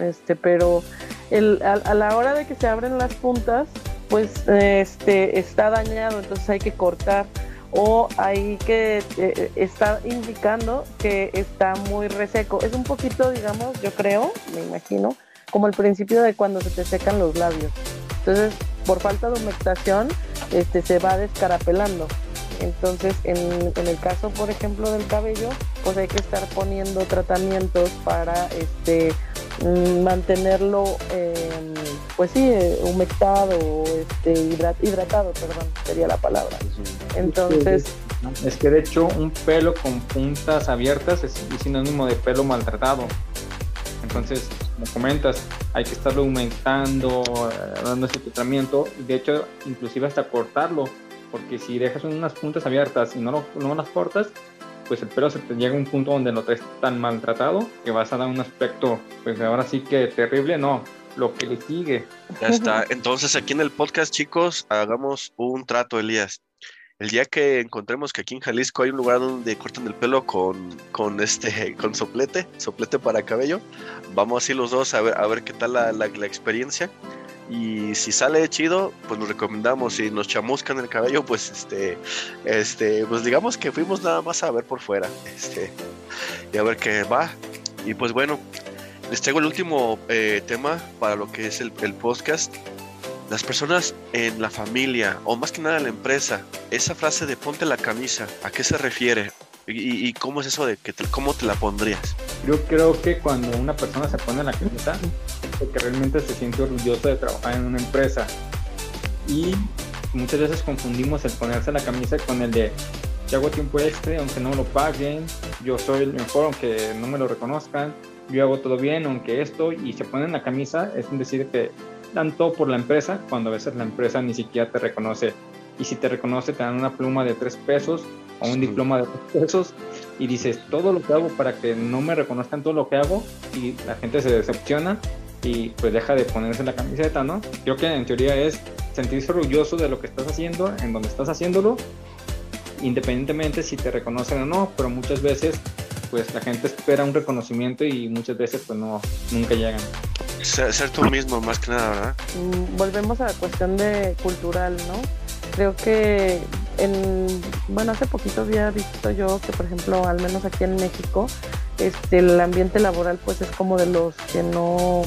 C: este, pero el, a, a, la hora de que se abren las puntas, pues este está dañado, entonces hay que cortar o hay que eh, está indicando que está muy reseco. Es un poquito, digamos, yo creo, me imagino, como el principio de cuando se te secan los labios. Entonces, por falta de humectación, este, se va descarapelando. Entonces, en, el caso, por ejemplo, del cabello, pues hay que estar poniendo tratamientos para este mm, mantenerlo, em, pues sí, humectado, este, hidratado, perdón, sería la palabra. Entonces...
B: Es que de hecho un pelo con puntas abiertas es sinónimo de pelo maltratado. Entonces, como comentas, hay que estarlo aumentando, eh, dando ese tratamiento, de hecho, inclusive hasta cortarlo, porque si dejas unas puntas abiertas y no, lo, no las cortas, pues el pelo se te llega a un punto donde lo traes tan maltratado que vas a dar un aspecto, pues ahora sí que terrible, no, lo que le sigue.
A: Ya está. Entonces aquí en el podcast, chicos, hagamos un trato, Elías el día que encontremos que aquí en Jalisco hay un lugar donde cortan el pelo con, con este con soplete, soplete para cabello, vamos así los dos a ver, a ver qué tal la, la, experiencia. Y si sale chido, pues nos recomendamos. Si nos chamuscan el cabello, pues este, este, pues digamos que fuimos nada más a ver por fuera. Este, y a ver qué va. Y pues bueno, les traigo el último eh, tema para lo que es el, el podcast las personas en la familia o más que nada en la empresa, esa frase de ponte la camisa, ¿a qué se refiere? ¿Y, cómo es eso de que cómo te la pondrías?
B: Yo creo que cuando una persona se pone la camisa, es porque realmente se siente orgulloso de trabajar en una empresa. Y muchas veces confundimos el ponerse la camisa con el de yo hago tiempo extra aunque no lo paguen, yo soy el mejor aunque no me lo reconozcan, yo hago todo bien aunque esto, y se ponen la camisa, es decir que dan todo por la empresa cuando a veces la empresa ni siquiera te reconoce. Y si te reconoce, te dan una pluma de tres pesos o un diploma de tres pesos y dices todo lo que hago para que no me reconozcan todo lo que hago y la gente se decepciona y pues deja de ponerse la camiseta, ¿no? Creo que en teoría es sentirse orgulloso de lo que estás haciendo, en donde estás haciéndolo, independientemente si te reconocen o no, pero muchas veces pues la gente espera un reconocimiento y muchas veces pues no, nunca llegan.
A: Ser, tú mismo, más que nada, ¿verdad?
C: Mm, volvemos a la cuestión de cultural, ¿no? Creo que en, bueno, hace poquito había visto yo que, por ejemplo, al menos aquí en México, este, el ambiente laboral, pues es como de los que no,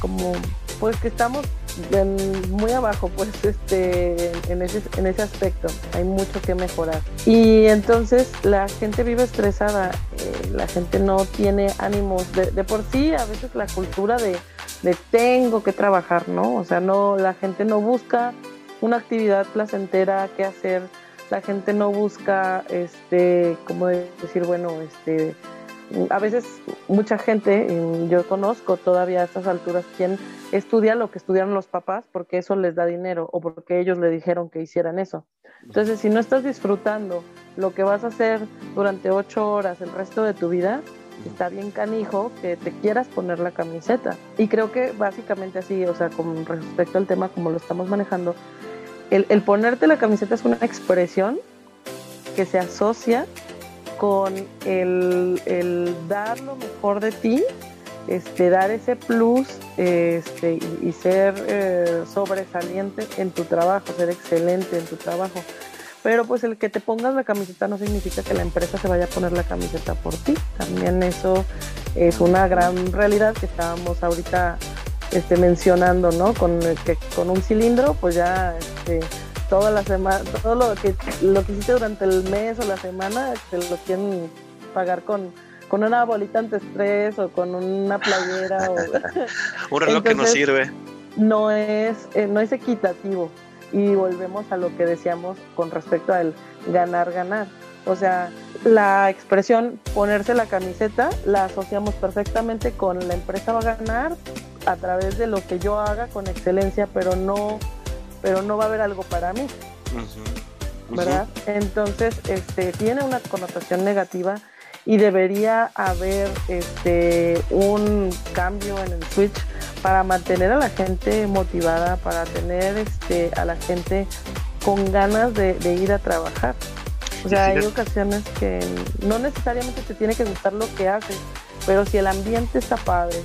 C: como, pues que estamos muy abajo, pues, este, en ese, en ese aspecto. Hay mucho que mejorar. Y entonces la gente vive estresada, eh, la gente no tiene ánimos. De, de por sí, a veces la cultura de de tengo que trabajar, ¿no? O sea, no, la gente no busca una actividad placentera que hacer, la gente no busca, este, como decir, bueno, este, a veces mucha gente, yo conozco todavía a estas alturas, quien estudia lo que estudiaron los papás porque eso les da dinero o porque ellos le dijeron que hicieran eso. Entonces, si no estás disfrutando lo que vas a hacer durante ocho horas el resto de tu vida, está bien canijo que te quieras poner la camiseta. Y creo que básicamente así, o sea, con respecto al tema como lo estamos manejando, el, ponerte la camiseta es una expresión que se asocia con el, dar lo mejor de ti, este, dar ese plus este, y, ser eh, sobresaliente en tu trabajo, ser excelente en tu trabajo. Pero pues el que te pongas la camiseta no significa que la empresa se vaya a poner la camiseta por ti. También eso es una gran realidad que estábamos ahorita este, mencionando, ¿no? Con, que, con un cilindro, pues ya este, toda la semana, todo lo que, lo que hiciste durante el mes o la semana, te lo quieren pagar con, con una bolita antiestrés o con una playera. o...
A: un reloj que no sirve.
C: No es, eh, no es equitativo y volvemos a lo que decíamos con respecto al ganar, ganar. O sea, la expresión ponerse la camiseta la asociamos perfectamente con la empresa va a ganar a través de lo que yo haga con excelencia, pero no, pero no va a haber algo para mí. ¿Verdad? Entonces, este, tiene una connotación negativa y debería haber este, un cambio en el switch para mantener a la gente motivada, para tener este, a la gente con ganas de, ir a trabajar. O sea, hay ocasiones que no necesariamente te tiene que gustar lo que haces, pero si el ambiente está padre,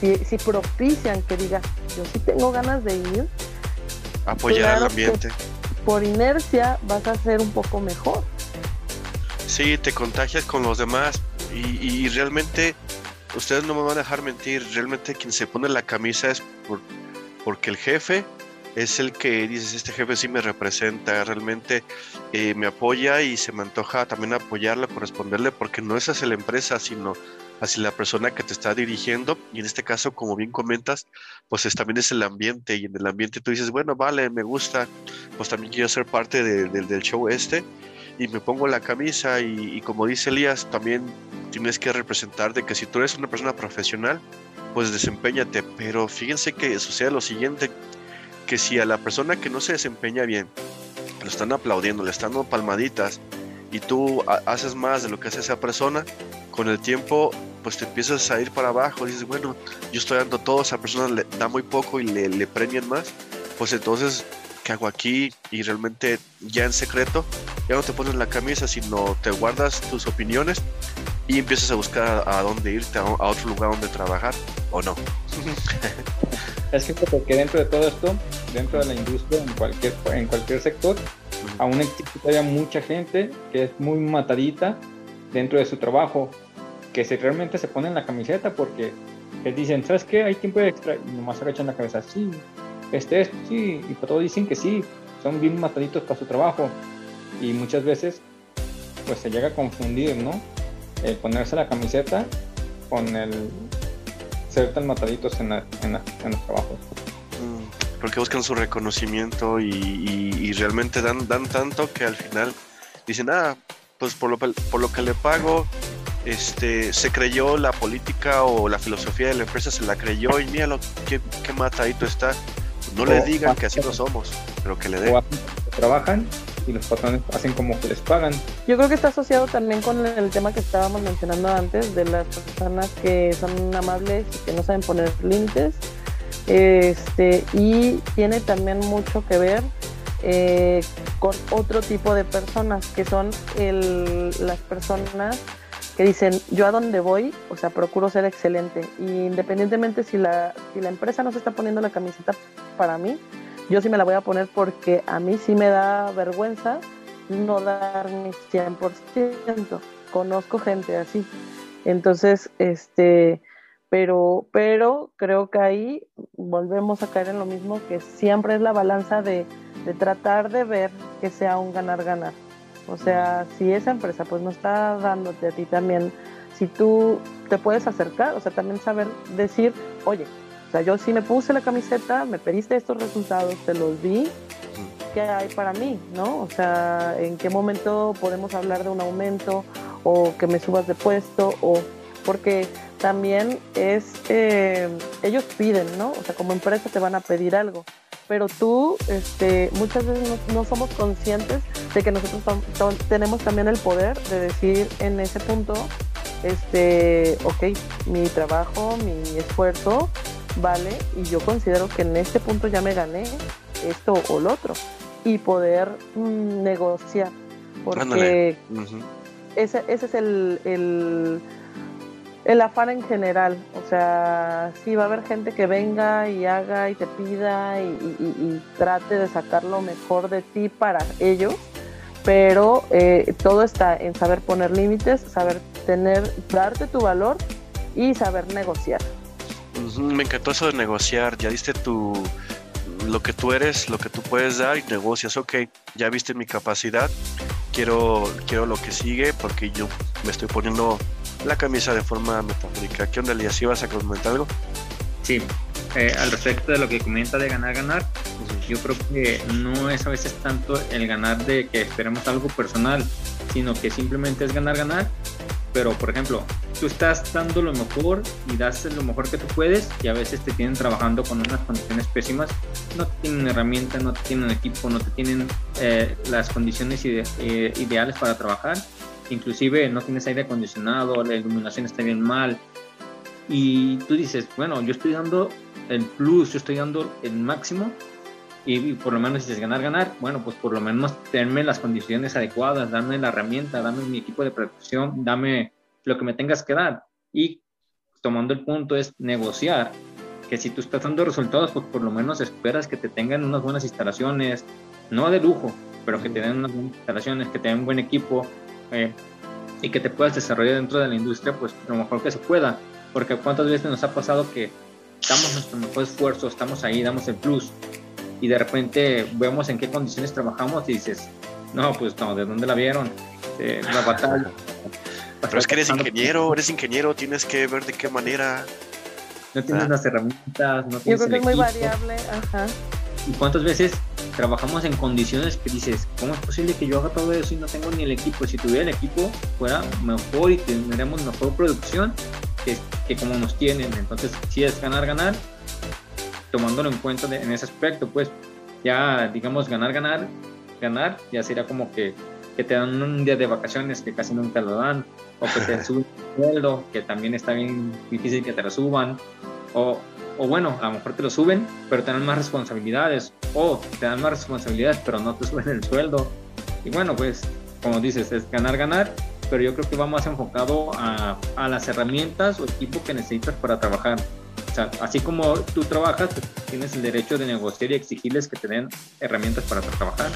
C: si, si propician que digas, yo sí tengo ganas de ir,
A: apoyar al ambiente.
C: Por inercia vas a ser un poco mejor.
A: Sí, te contagias con los demás y, realmente ustedes no me van a dejar mentir, realmente quien se pone la camisa es por, porque el jefe es el que dices, este jefe sí me representa, realmente eh, me apoya y se me antoja también apoyarle, corresponderle, porque no es hacia la empresa, sino hacia la persona que te está dirigiendo. Y en este caso, como bien comentas, pues es, también es el ambiente. Y en el ambiente tú dices, bueno, vale, me gusta, pues también quiero ser parte del show este. Y me pongo la camisa y, y como dice Elías, también tienes que representar de que si tú eres una persona profesional, pues desempeñate. Pero fíjense que sucede lo siguiente, que si a la persona que no se desempeña bien, lo están aplaudiendo, le están dando palmaditas y tú haces más de lo que hace esa persona, con el tiempo pues te empiezas a ir para abajo, dices, bueno, yo estoy dando todo, esa persona le da muy poco y le, le premian más, pues entonces, ¿qué hago aquí? Y realmente ya en secreto, ya no te pones la camisa, sino te guardas tus opiniones y empiezas a buscar a, dónde irte, a, otro lugar donde trabajar, o no.
B: es que porque dentro de todo esto, dentro de la industria, en cualquier, en cualquier sector, aún existe todavía mucha gente que es muy matadita dentro de su trabajo, que se, realmente se ponen la camiseta porque les dicen, ¿sabes qué? Hay tiempo extra y nomás agachan la cabeza, sí, este es, sí, y para todos dicen que sí, son bien mataditos para su trabajo y muchas veces pues se llega a confundir, ¿no? El ponerse la camiseta con el ser tan mataditos en, en, los trabajos.
A: Mm, porque buscan su reconocimiento y, y, realmente dan, dan tanto que al final dicen, ah, pues por lo, por lo que le pago, este, se creyó la política o la filosofía de la empresa, se la creyó y mira lo que, matadito está. No le digan que así no somos, pero que le den.
B: trabajan y los patrones hacen como que les pagan.
C: Yo creo que está asociado también con el tema que estábamos mencionando antes de las personas que son amables y que no saben poner límites. Este, y tiene también mucho que ver eh, con otro tipo de personas, que son las personas que dicen, yo a dónde voy, o sea, procuro ser excelente. Y independientemente si la, si la empresa no se está poniendo la camiseta para mí, yo sí me la voy a poner porque a mí sí me da vergüenza no dar mi 100%. Conozco gente así. Entonces, este, pero, pero creo que ahí volvemos a caer en lo mismo, que siempre es la balanza de, tratar de ver que sea un ganar-ganar. O sea, si esa empresa pues no está dándote a ti también, si tú te puedes acercar, o sea, también saber decir, oye, o sea, yo sí me puse la camiseta, me pediste estos resultados, te los di, ¿qué hay para mí? ¿No? O sea, ¿en qué momento podemos hablar de un aumento o que me subas de puesto o porque también es, eh, ellos piden, ¿no? O sea, como empresa te van a pedir algo, pero tú este, muchas veces no, somos conscientes de que nosotros tenemos también el poder de decir en ese punto, este, ok, mi trabajo, mi esfuerzo vale y yo considero que en este punto ya me gané esto o lo otro. Y poder mm, negociar, porque ese, ese es el el afán en general. O sea, sí va a haber gente que venga y haga y te pida y, trate de sacar lo mejor de ti para ellos, pero eh, todo está en saber poner límites, saber tener, darte tu valor y saber negociar.
A: Me encantó eso de negociar, ya diste tu lo que tú eres, lo que tú puedes dar y negocias, ok, ya viste mi capacidad, quiero, quiero lo que sigue porque yo me estoy poniendo la camisa de forma metafórica. ¿Qué onda, Elías? ¿Sí vas a comentar algo?
B: Sí, eh, al respecto de lo que comenta de ganar, ganar, yo creo que no es a veces tanto el ganar de que esperemos algo personal, sino que simplemente es ganar, ganar. Pero, por ejemplo, tú estás dando lo mejor y das lo mejor que tú puedes y a veces te tienen trabajando con unas condiciones pésimas, no te tienen herramientas, no te tienen equipo, no te tienen eh, las condiciones eh, ideales para trabajar inclusive no tienes aire acondicionado, la iluminación está bien mal. Y tú dices, bueno, yo estoy dando el plus, yo estoy dando el máximo y, por lo menos dices ganar, ganar, bueno, pues por lo menos tenerme las condiciones adecuadas, dame la herramienta, dame mi equipo de protección, dame lo que me tengas que dar. Y tomando el punto es negociar, que si tú estás dando resultados, pues por lo menos esperas que te tengan unas buenas instalaciones, no de lujo, pero que te den unas buenas instalaciones, que te den un buen equipo eh, y que te puedas desarrollar dentro de la industria, pues lo mejor que se pueda. Porque cuántas veces nos ha pasado que damos nuestro mejor esfuerzo, estamos ahí, damos el plus y de repente vemos en qué condiciones trabajamos y dices, no, pues no, ¿de dónde la vieron? la batalla.
A: Pero es que eres ingeniero, eres ingeniero, tienes que ver de qué manera.
B: No tienes ah. las herramientas, no tienes
C: Yo creo que es muy variable, ajá.
B: ¿Y cuántas veces trabajamos en condiciones que dices, ¿cómo es posible que yo haga todo eso y no tengo ni el equipo? Si tuviera el equipo, fuera mejor y tendríamos mejor producción que, que como nos tienen. Entonces, si es ganar, ganar, tomándolo en cuenta en ese aspecto, pues ya, digamos, ganar, ganar, ganar, ya sería como que, que te dan un día de vacaciones que casi nunca lo dan, o que te suben el sueldo, que también está bien difícil que te lo suban, o o bueno, a lo mejor te lo suben, pero te dan más responsabilidades, o te dan más responsabilidades, pero no te suben el sueldo. Y bueno, pues, como dices, es ganar, ganar, pero yo creo que va más enfocado a, a las herramientas o equipo que necesitas para trabajar. O sea, así como tú trabajas, pues, tienes el derecho de negociar y exigirles que te den herramientas para trabajar.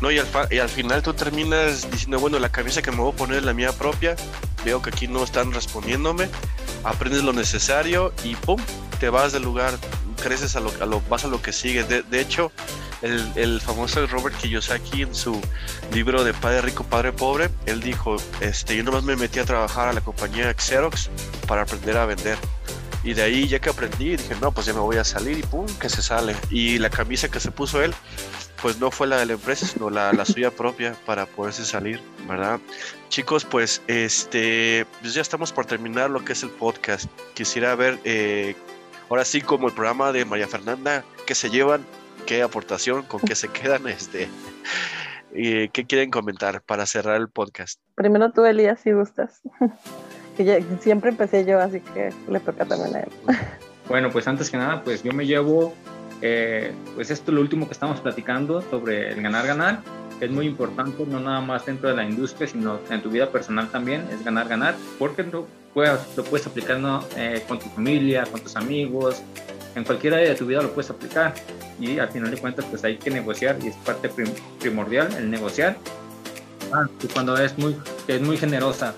A: No, y al, y al, final tú terminas diciendo, bueno, la camisa que me voy a poner es la mía propia, veo que aquí no están respondiéndome, aprendes lo necesario y ¡pum! te vas del lugar, creces a lo, a vas a lo que sigue. De, de hecho, el, el, famoso Robert Kiyosaki en su libro de Padre Rico, Padre Pobre, él dijo, este, yo nomás me metí a trabajar a la compañía Xerox para aprender a vender. Y de ahí ya que aprendí, dije, no, pues ya me voy a salir y pum, que se sale. Y la camisa que se puso él pues no fue la de la empresa, sino la, la suya propia para poderse salir, ¿verdad? Chicos, pues este, pues ya estamos por terminar lo que es el podcast. Quisiera ver, eh, ahora sí, como el programa de María Fernanda, qué se llevan, qué aportación, con qué se quedan, este, y qué quieren comentar para cerrar el podcast.
C: Primero tú, Elías, si gustas. que siempre empecé yo, así que le toca también a él.
B: Bueno, pues antes que nada, pues yo me llevo eh, pues esto es lo último que estamos platicando sobre el ganar-ganar. Es muy importante, no nada más dentro de la industria, sino en tu vida personal también, es ganar-ganar, porque lo puedes, lo puedes aplicar eh, con tu familia, con tus amigos, en cualquier área de tu vida lo puedes aplicar. Y al final de cuentas, pues hay que negociar y es parte primordial el negociar. Ah, y cuando es muy, es muy generosa,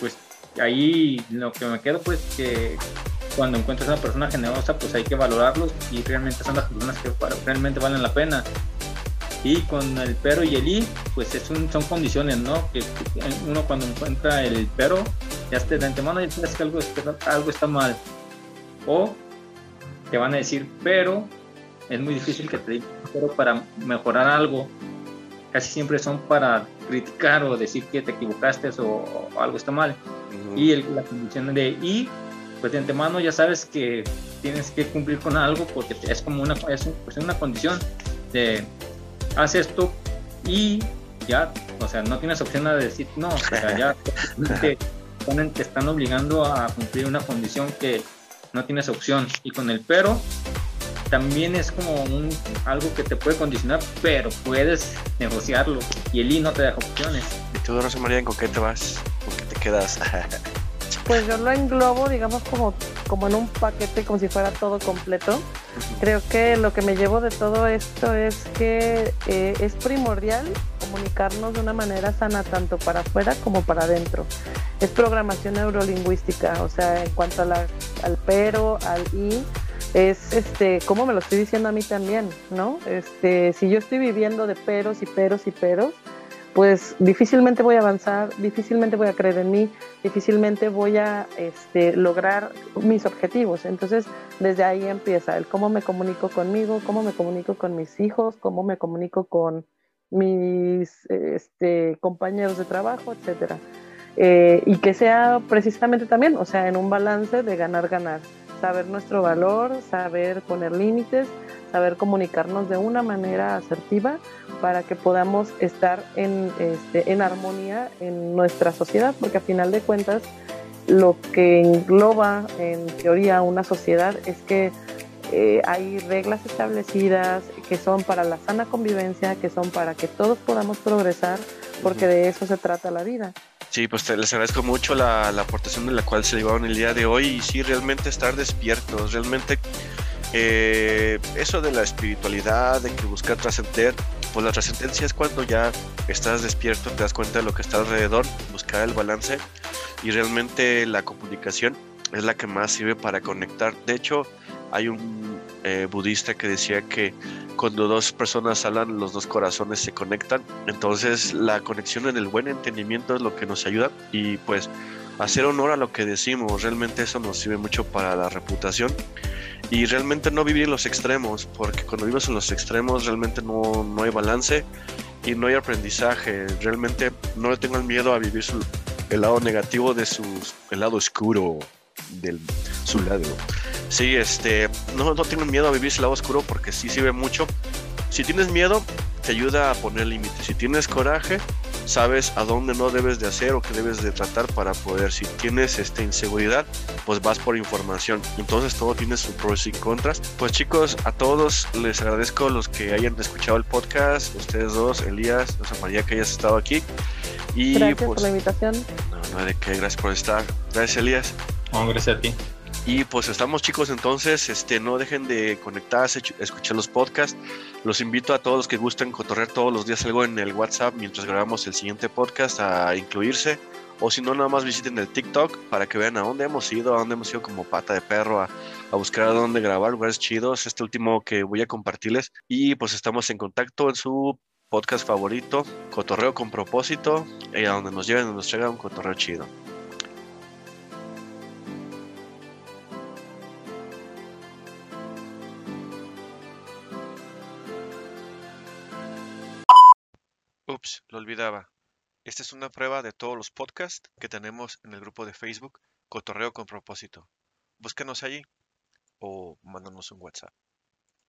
B: pues ahí lo que me quedo, pues que cuando encuentras a una persona generosa, pues hay que valorarlos y realmente son las personas que realmente valen la pena. Y con el pero y el i, pues es un, son condiciones, ¿no? Que uno cuando encuentra el pero, ya esté de antemano y sabes que algo, algo está mal. O te van a decir, pero es muy difícil que te digan, pero para mejorar algo, casi siempre son para criticar o decir que te equivocaste o, algo está mal. Y el, la condición de y pues de antemano ya sabes que tienes que cumplir con algo porque es como una, es pues una condición de haz esto y ya, o sea, no tienes opción de decir no, o sea, ya te, te están obligando a cumplir una condición que no tienes opción y con el pero también es como un, algo que te puede condicionar, pero puedes negociarlo y el I no te deja opciones.
A: ¿Y tú, Rosa María, con qué te vas? ¿Con qué te quedas?
C: Pues yo lo englobo, digamos, como, como en un paquete, como si fuera todo completo. Creo que lo que me llevo de todo esto es que eh, es primordial comunicarnos de una manera sana tanto para afuera como para adentro. Es programación neurolingüística, o sea, en cuanto al pero, al y, es este, cómo me lo estoy diciendo a mí también, ¿no? Este, si yo estoy viviendo de peros y peros y peros, pues difícilmente voy a avanzar, difícilmente voy a creer en mí, difícilmente voy a este, lograr mis objetivos. Entonces, desde ahí empieza el cómo me comunico conmigo, cómo me comunico con mis hijos, cómo me comunico con mis este, compañeros de trabajo, etcétera. Eh, y que sea precisamente también, o sea, en un balance de ganar-ganar, saber nuestro valor, saber poner límites, saber comunicarnos de una manera asertiva para que podamos estar en, este, en armonía en nuestra sociedad, porque a final de cuentas lo que engloba en teoría una sociedad es que eh, hay reglas establecidas que son para la sana convivencia, que son para que todos podamos progresar, porque de eso se trata la vida.
A: Sí, pues te, les agradezco mucho la, la, aportación de la cual se llevaron el día de hoy y sí, realmente estar despiertos, realmente eh, eso de la espiritualidad, de que buscar trascender, pues la trascendencia es cuando ya estás despierto, te das cuenta de lo que está alrededor, buscar el balance y realmente la comunicación es la que más sirve para conectar. De hecho, hay un eh, budista que decía que cuando dos personas hablan, los dos corazones se conectan. Entonces, la conexión en el buen entendimiento es lo que nos ayuda y pues hacer honor a lo que decimos. Realmente eso nos sirve mucho para la reputación y realmente no vivir en los extremos, porque cuando vives en los extremos realmente no, no hay balance y no hay aprendizaje. Realmente no le tengo el miedo a vivir el lado negativo de su, el lado oscuro del su lado. Sí, este, no, no tengo miedo a vivir ese lado oscuro porque sí sirve mucho. Si tienes miedo, te ayuda a poner límites. Si tienes coraje, sabes a dónde no debes de hacer o qué debes de tratar para poder. Si tienes esta inseguridad, pues vas por información. Entonces todo tiene sus pros y contras. Pues chicos, a todos les agradezco los que hayan escuchado el podcast, ustedes dos, Elías, Rosa María, que hayas estado aquí.
C: Y gracias por pues, la invitación.
A: No, no de qué, gracias por estar. Gracias, Elías.
B: No, gracias a ti.
A: Y pues estamos chicos, entonces este, no dejen de conectarse, escuchar los podcasts. Los invito a todos los que gusten cotorrear todos los días algo en el WhatsApp mientras grabamos el siguiente podcast a incluirse. O si no, nada más visiten el TikTok para que vean a dónde hemos ido, a dónde hemos ido como pata de perro, a, a buscar a dónde grabar, lugares chidos. Este último que voy a compartirles. Y pues estamos en contacto en su podcast favorito, Cotorreo con propósito, y a donde nos lleven, nos llega un cotorreo chido. Ups, lo olvidaba. Esta es una prueba de todos los podcasts que tenemos en el grupo de Facebook Cotorreo con propósito. Búscanos allí o mándanos un WhatsApp.